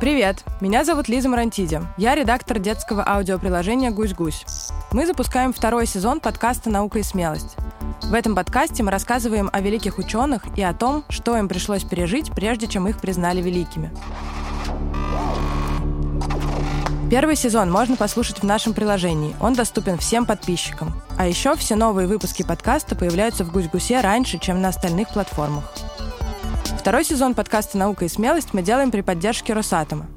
Привет! Меня зовут Лиза Марантиди. Я редактор детского аудиоприложения «Гусь-гусь». Мы запускаем второй сезон подкаста «Наука и смелость». В этом подкасте мы рассказываем о великих ученых и о том, что им пришлось пережить, прежде чем их признали великими. Первый сезон можно послушать в нашем приложении. Он доступен всем подписчикам. А еще все новые выпуски подкаста появляются в «Гусь-гусе» раньше, чем на остальных платформах. Второй сезон подкаста «Наука и смелость» мы делаем при поддержке Росатома.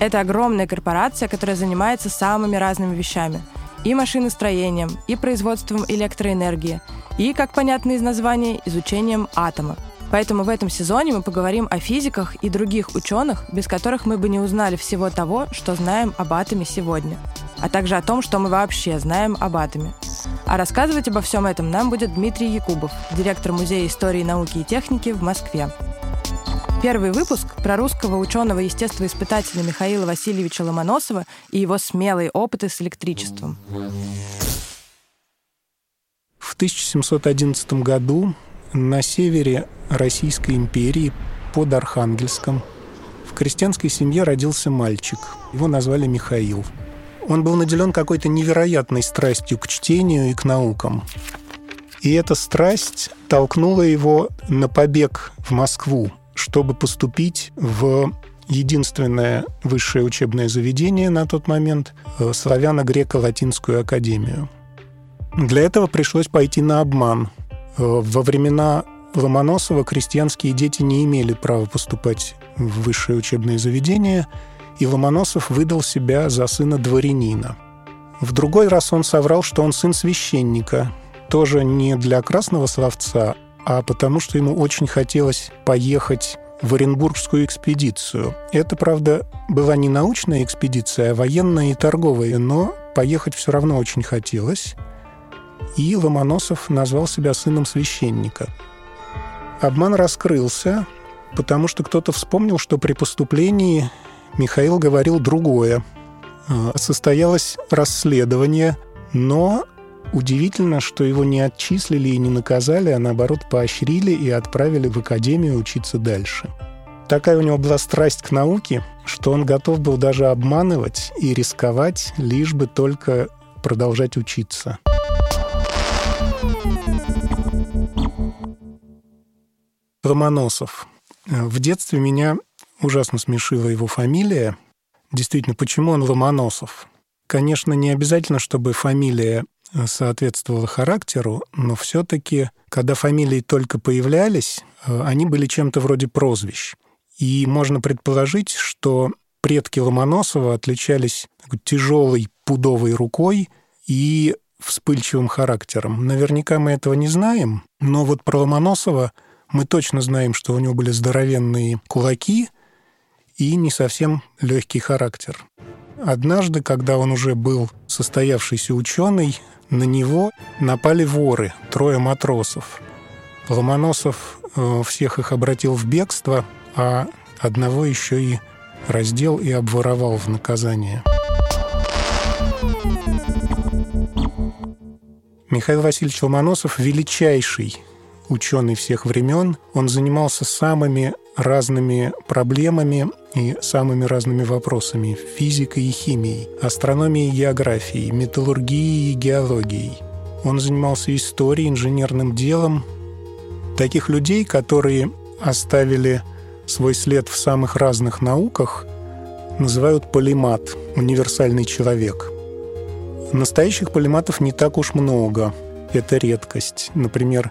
Это огромная корпорация, которая занимается самыми разными вещами. И машиностроением, и производством электроэнергии, и, как понятно из названия, изучением атома – Поэтому в этом сезоне мы поговорим о физиках и других ученых, без которых мы бы не узнали всего того, что знаем об атоме сегодня, а также о том, что мы вообще знаем об атоме. А рассказывать обо всем этом нам будет Дмитрий Якубов, директор Музея истории, науки и техники в Москве. Первый выпуск про русского ученого-естествоиспытателя Михаила Васильевича Ломоносова и его смелые опыты с электричеством. В 1711 году на севере Российской империи под Архангельском в крестьянской семье родился мальчик. Его назвали Михаил. Он был наделен какой-то невероятной страстью к чтению и к наукам. И эта страсть толкнула его на побег в Москву, чтобы поступить в единственное высшее учебное заведение на тот момент э, – Славяно-Греко-Латинскую академию. Для этого пришлось пойти на обман. Э, во времена Ломоносова крестьянские дети не имели права поступать в высшее учебное заведение, и Ломоносов выдал себя за сына дворянина. В другой раз он соврал, что он сын священника, тоже не для красного словца, а потому что ему очень хотелось поехать в Оренбургскую экспедицию. Это, правда, была не научная экспедиция, а военная и торговая, но поехать все равно очень хотелось. И Ломоносов назвал себя сыном священника – Обман раскрылся, потому что кто-то вспомнил, что при поступлении Михаил говорил другое. А, состоялось расследование, но удивительно, что его не отчислили и не наказали, а наоборот поощрили и отправили в академию учиться дальше. Такая у него была страсть к науке, что он готов был даже обманывать и рисковать, лишь бы только продолжать учиться. Ломоносов. В детстве меня ужасно смешила его фамилия. Действительно, почему он Ломоносов? Конечно, не обязательно, чтобы фамилия соответствовала характеру, но все-таки, когда фамилии только появлялись, они были чем-то вроде прозвищ. И можно предположить, что предки Ломоносова отличались тяжелой пудовой рукой и вспыльчивым характером. Наверняка мы этого не знаем, но вот про Ломоносова – мы точно знаем, что у него были здоровенные кулаки и не совсем легкий характер. Однажды, когда он уже был состоявшийся ученый, на него напали воры, трое матросов. Ломоносов э, всех их обратил в бегство, а одного еще и раздел и обворовал в наказание. Михаил Васильевич Ломоносов – величайший ученый всех времен. Он занимался самыми разными проблемами и самыми разными вопросами – физикой и химией, астрономией и географией, металлургией и геологией. Он занимался историей, инженерным делом. Таких людей, которые оставили свой след в самых разных науках, называют полимат – универсальный человек. Настоящих полиматов не так уж много. Это редкость. Например,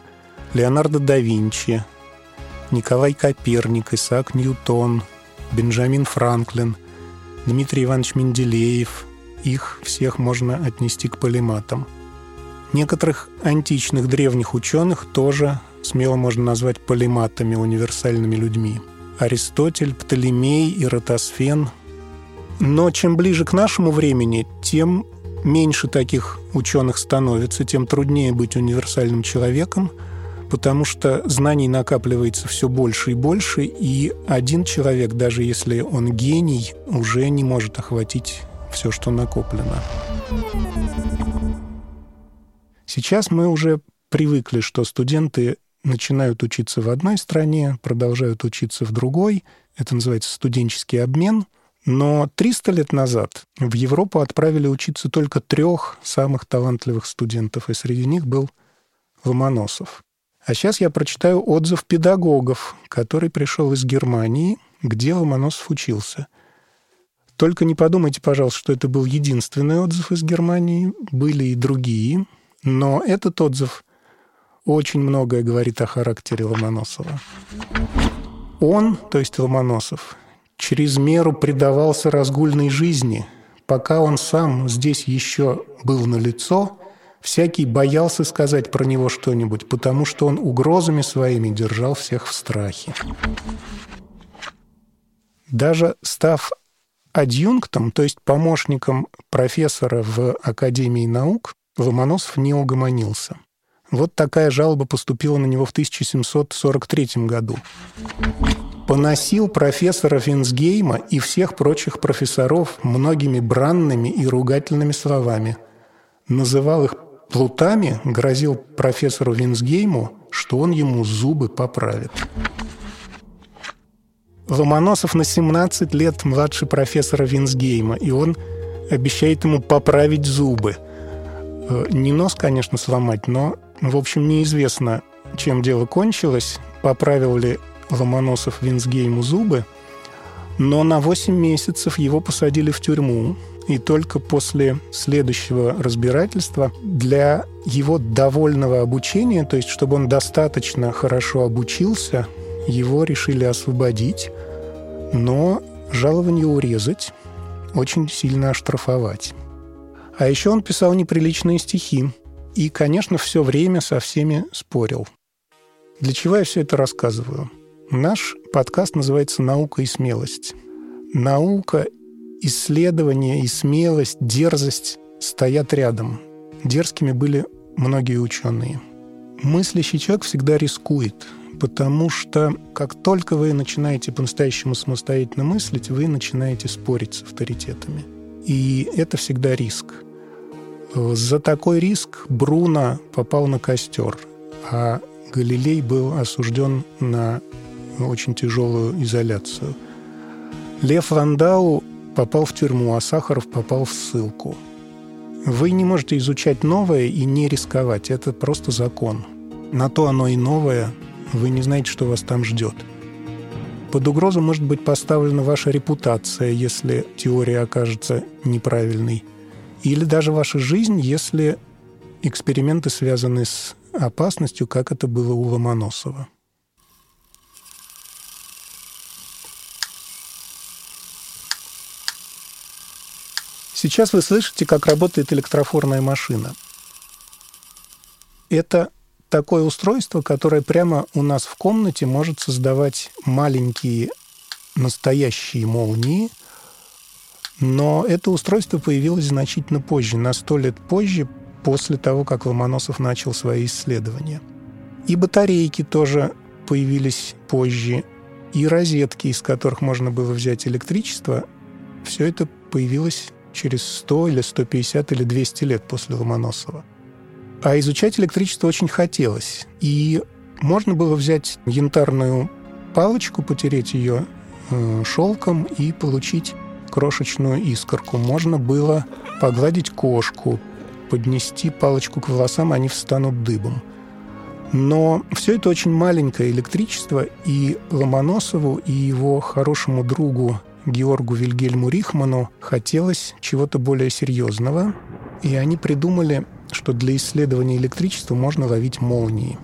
Леонардо да Винчи, Николай Коперник, Исаак Ньютон, Бенджамин Франклин, Дмитрий Иванович Менделеев. Их всех можно отнести к полиматам. Некоторых античных древних ученых тоже смело можно назвать полиматами, универсальными людьми. Аристотель, Птолемей и Ротосфен. Но чем ближе к нашему времени, тем меньше таких ученых становится, тем труднее быть универсальным человеком – потому что знаний накапливается все больше и больше, и один человек, даже если он гений, уже не может охватить все, что накоплено. Сейчас мы уже привыкли, что студенты начинают учиться в одной стране, продолжают учиться в другой. Это называется студенческий обмен. Но 300 лет назад в Европу отправили учиться только трех самых талантливых студентов, и среди них был Ломоносов. А сейчас я прочитаю отзыв педагогов, который пришел из Германии, где Ломоносов учился. Только не подумайте, пожалуйста, что это был единственный отзыв из Германии. Были и другие. Но этот отзыв очень многое говорит о характере Ломоносова. Он, то есть Ломоносов, через меру предавался разгульной жизни. Пока он сам здесь еще был на лицо, всякий боялся сказать про него что-нибудь, потому что он угрозами своими держал всех в страхе. Даже став адъюнктом, то есть помощником профессора в Академии наук, Ломоносов не угомонился. Вот такая жалоба поступила на него в 1743 году. Поносил профессора Винсгейма и всех прочих профессоров многими бранными и ругательными словами. Называл их плутами, грозил профессору Винсгейму, что он ему зубы поправит. Ломоносов на 17 лет младше профессора Винсгейма, и он обещает ему поправить зубы. Э, не нос, конечно, сломать, но, в общем, неизвестно, чем дело кончилось, поправил ли Ломоносов Винсгейму зубы, но на 8 месяцев его посадили в тюрьму, и только после следующего разбирательства для его довольного обучения, то есть чтобы он достаточно хорошо обучился, его решили освободить, но жалование урезать, очень сильно оштрафовать. А еще он писал неприличные стихи и, конечно, все время со всеми спорил. Для чего я все это рассказываю? Наш подкаст называется «Наука и смелость». Наука, исследование и смелость, дерзость стоят рядом. Дерзкими были многие ученые. Мыслящий человек всегда рискует, потому что как только вы начинаете по-настоящему самостоятельно мыслить, вы начинаете спорить с авторитетами. И это всегда риск. За такой риск Бруно попал на костер, а Галилей был осужден на очень тяжелую изоляцию. Лев Вандау попал в тюрьму, а Сахаров попал в ссылку. Вы не можете изучать новое и не рисковать. Это просто закон. На то оно и новое, вы не знаете, что вас там ждет. Под угрозу может быть поставлена ваша репутация, если теория окажется неправильной. Или даже ваша жизнь, если эксперименты связаны с опасностью, как это было у Ломоносова. Сейчас вы слышите, как работает электрофорная машина. Это такое устройство, которое прямо у нас в комнате может создавать маленькие настоящие молнии, но это устройство появилось значительно позже, на сто лет позже, после того, как Ломоносов начал свои исследования. И батарейки тоже появились позже, и розетки, из которых можно было взять электричество, все это появилось через 100 или 150 или 200 лет после Ломоносова – а изучать электричество очень хотелось. И можно было взять янтарную палочку, потереть ее э, шелком и получить крошечную искорку. Можно было погладить кошку, поднести палочку к волосам, они встанут дыбом. Но все это очень маленькое электричество, и Ломоносову, и его хорошему другу Георгу Вильгельму Рихману хотелось чего-то более серьезного, и они придумали что для исследования электричества можно ловить молнии.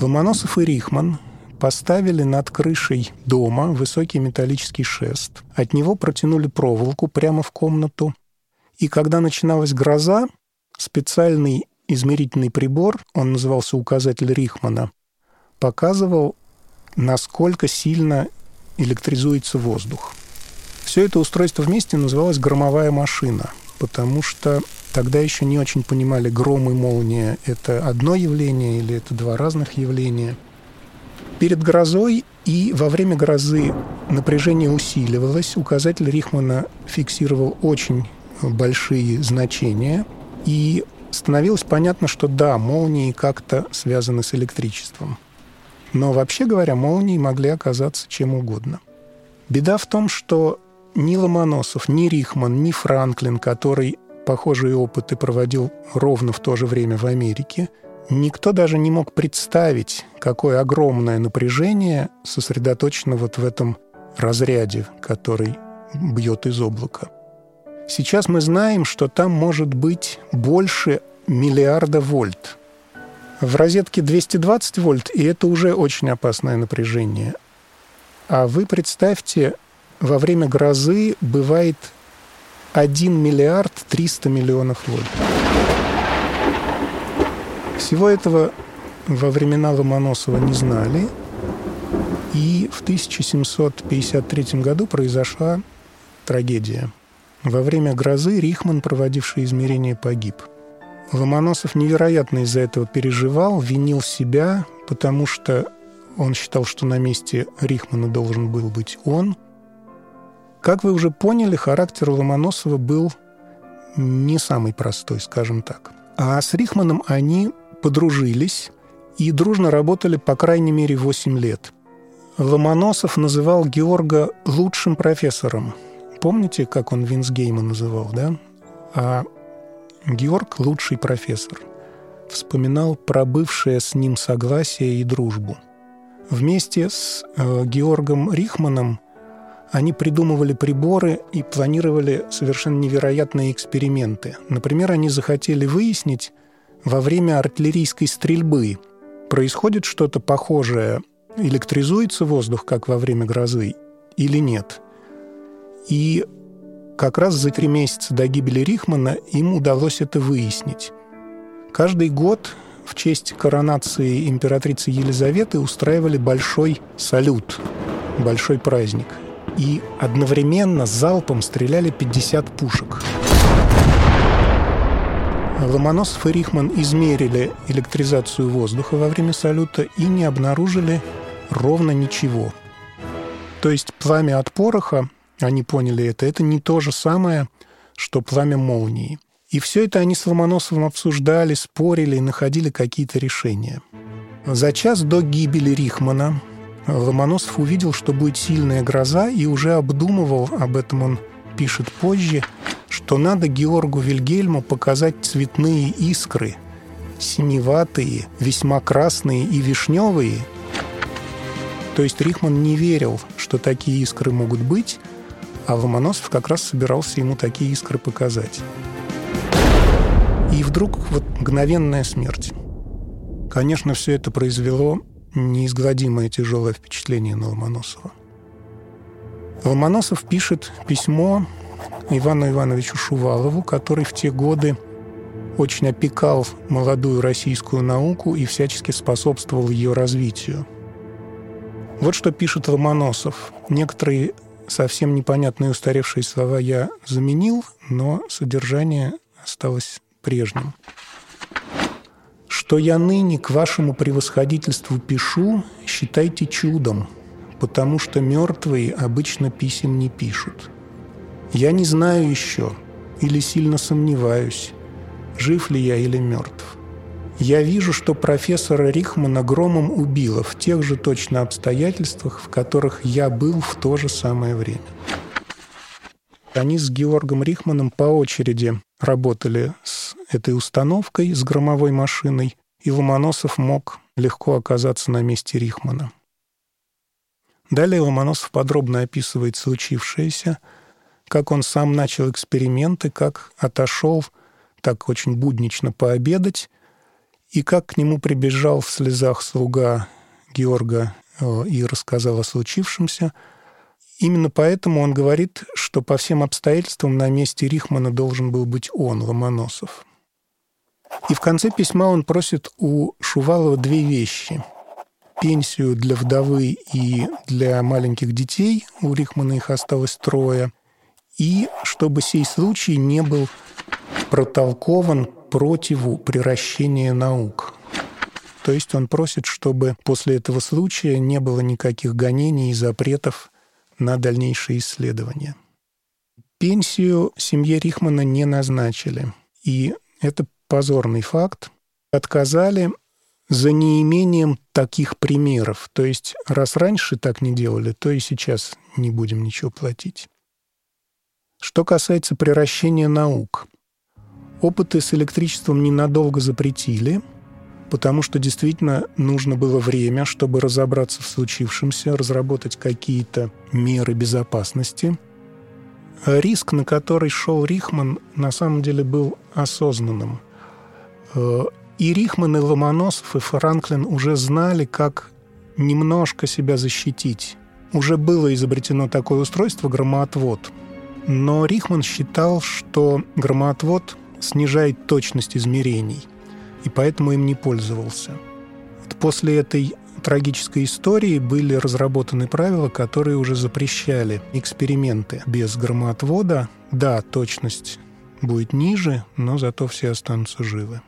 Ломоносов и Рихман поставили над крышей дома высокий металлический шест. От него протянули проволоку прямо в комнату. И когда начиналась гроза, специальный измерительный прибор, он назывался указатель Рихмана, показывал, насколько сильно электризуется воздух. Все это устройство вместе называлось громовая машина – потому что тогда еще не очень понимали, гром и молния – это одно явление или это два разных явления. Перед грозой и во время грозы напряжение усиливалось. Указатель Рихмана фиксировал очень большие значения. И становилось понятно, что да, молнии как-то связаны с электричеством. Но вообще говоря, молнии могли оказаться чем угодно. Беда в том, что ни Ломоносов, ни Рихман, ни Франклин, который похожие опыты проводил ровно в то же время в Америке, никто даже не мог представить, какое огромное напряжение сосредоточено вот в этом разряде, который бьет из облака. Сейчас мы знаем, что там может быть больше миллиарда вольт. В розетке 220 вольт, и это уже очень опасное напряжение. А вы представьте, во время грозы бывает 1 миллиард 300 миллионов вольт. Всего этого во времена Ломоносова не знали, и в 1753 году произошла трагедия. Во время грозы Рихман, проводивший измерения, погиб. Ломоносов невероятно из-за этого переживал, винил себя, потому что он считал, что на месте Рихмана должен был быть он. Как вы уже поняли, характер Ломоносова был не самый простой, скажем так. А с Рихманом они подружились и дружно работали по крайней мере 8 лет. Ломоносов называл Георга лучшим профессором. Помните, как он Винсгейма называл, да? А Георг – лучший профессор. Вспоминал про бывшее с ним согласие и дружбу. Вместе с э, Георгом Рихманом они придумывали приборы и планировали совершенно невероятные эксперименты. Например, они захотели выяснить во время артиллерийской стрельбы, происходит что-то похожее, электризуется воздух, как во время грозы, или нет. И как раз за три месяца до гибели Рихмана им удалось это выяснить. Каждый год в честь коронации императрицы Елизаветы устраивали большой салют, большой праздник – и одновременно залпом стреляли 50 пушек. Ломоносов и Рихман измерили электризацию воздуха во время салюта и не обнаружили ровно ничего. То есть пламя от пороха, они поняли это, это не то же самое, что пламя молнии. И все это они с Ломоносовым обсуждали, спорили и находили какие-то решения. За час до гибели Рихмана Ломоносов увидел, что будет сильная гроза, и уже обдумывал, об этом он пишет позже, что надо Георгу Вильгельму показать цветные искры, синеватые, весьма красные и вишневые. То есть Рихман не верил, что такие искры могут быть, а Ломоносов как раз собирался ему такие искры показать. И вдруг вот мгновенная смерть. Конечно, все это произвело неизгладимое тяжелое впечатление на Ломоносова. Ломоносов пишет письмо Ивану Ивановичу Шувалову, который в те годы очень опекал молодую российскую науку и всячески способствовал ее развитию. Вот что пишет Ломоносов. Некоторые совсем непонятные устаревшие слова я заменил, но содержание осталось прежним что я ныне к вашему превосходительству пишу, считайте чудом, потому что мертвые обычно писем не пишут. Я не знаю еще, или сильно сомневаюсь, жив ли я или мертв. Я вижу, что профессора Рихмана громом убило в тех же точно обстоятельствах, в которых я был в то же самое время. Они с Георгом Рихманом по очереди работали с этой установкой, с громовой машиной, и Ломоносов мог легко оказаться на месте Рихмана. Далее Ломоносов подробно описывает случившееся, как он сам начал эксперименты, как отошел так очень буднично пообедать, и как к нему прибежал в слезах слуга Георга э, и рассказал о случившемся – Именно поэтому он говорит, что по всем обстоятельствам на месте Рихмана должен был быть он, Ломоносов. И в конце письма он просит у Шувалова две вещи. Пенсию для вдовы и для маленьких детей, у Рихмана их осталось трое, и чтобы сей случай не был протолкован противу приращения наук. То есть он просит, чтобы после этого случая не было никаких гонений и запретов на дальнейшие исследования. Пенсию семье Рихмана не назначили. И это позорный факт. Отказали за неимением таких примеров. То есть, раз раньше так не делали, то и сейчас не будем ничего платить. Что касается превращения наук. Опыты с электричеством ненадолго запретили, потому что действительно нужно было время, чтобы разобраться в случившемся, разработать какие-то меры безопасности. Риск, на который шел Рихман, на самом деле был осознанным. Э, и Рихман, и Ломоносов, и Франклин уже знали, как немножко себя защитить. Уже было изобретено такое устройство громоотвод. Но Рихман считал, что громоотвод снижает точность измерений, и поэтому им не пользовался. После этой трагической истории были разработаны правила, которые уже запрещали эксперименты без громоотвода. Да, точность будет ниже, но зато все останутся живы.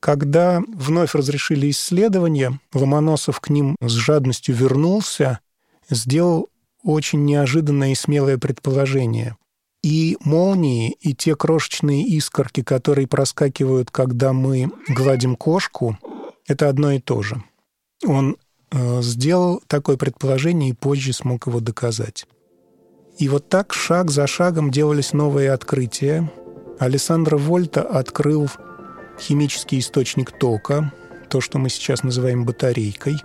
Когда вновь разрешили исследования, Ломоносов к ним с жадностью вернулся, сделал очень неожиданное и смелое предположение. И молнии, и те крошечные искорки, которые проскакивают, когда мы гладим кошку, это одно и то же. Он э, сделал такое предположение и позже смог его доказать. И вот так шаг за шагом делались новые открытия. Александр Вольта открыл химический источник тока, то, что мы сейчас называем батарейкой.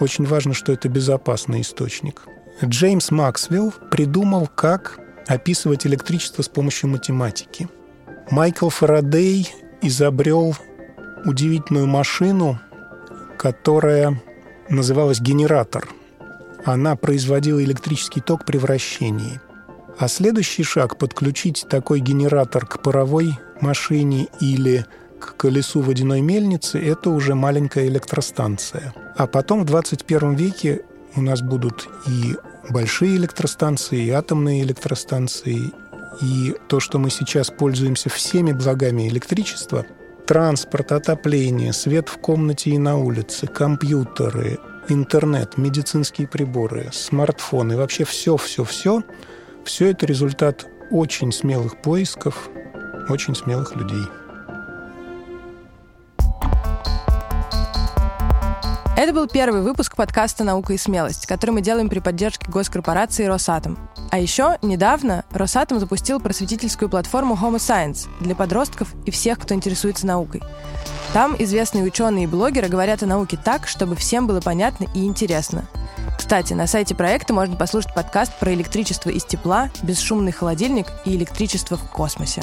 Очень важно, что это безопасный источник. Джеймс Максвелл придумал, как описывать электричество с помощью математики. Майкл Фарадей изобрел удивительную машину, которая называлась генератор. Она производила электрический ток при вращении. А следующий шаг – подключить такой генератор к паровой машине или к колесу водяной мельницы – это уже маленькая электростанция. А потом в 21 веке у нас будут и большие электростанции, и атомные электростанции, и то, что мы сейчас пользуемся всеми благами электричества – транспорт, отопление, свет в комнате и на улице, компьютеры, интернет, медицинские приборы, смартфоны, вообще все-все-все – все это результат очень смелых поисков очень смелых людей. Это был первый выпуск подкаста «Наука и смелость», который мы делаем при поддержке госкорпорации «Росатом». А еще недавно Росатом запустил просветительскую платформу Homo Science для подростков и всех, кто интересуется наукой. Там известные ученые и блогеры говорят о науке так, чтобы всем было понятно и интересно. Кстати, на сайте проекта можно послушать подкаст про электричество из тепла, бесшумный холодильник и электричество в космосе.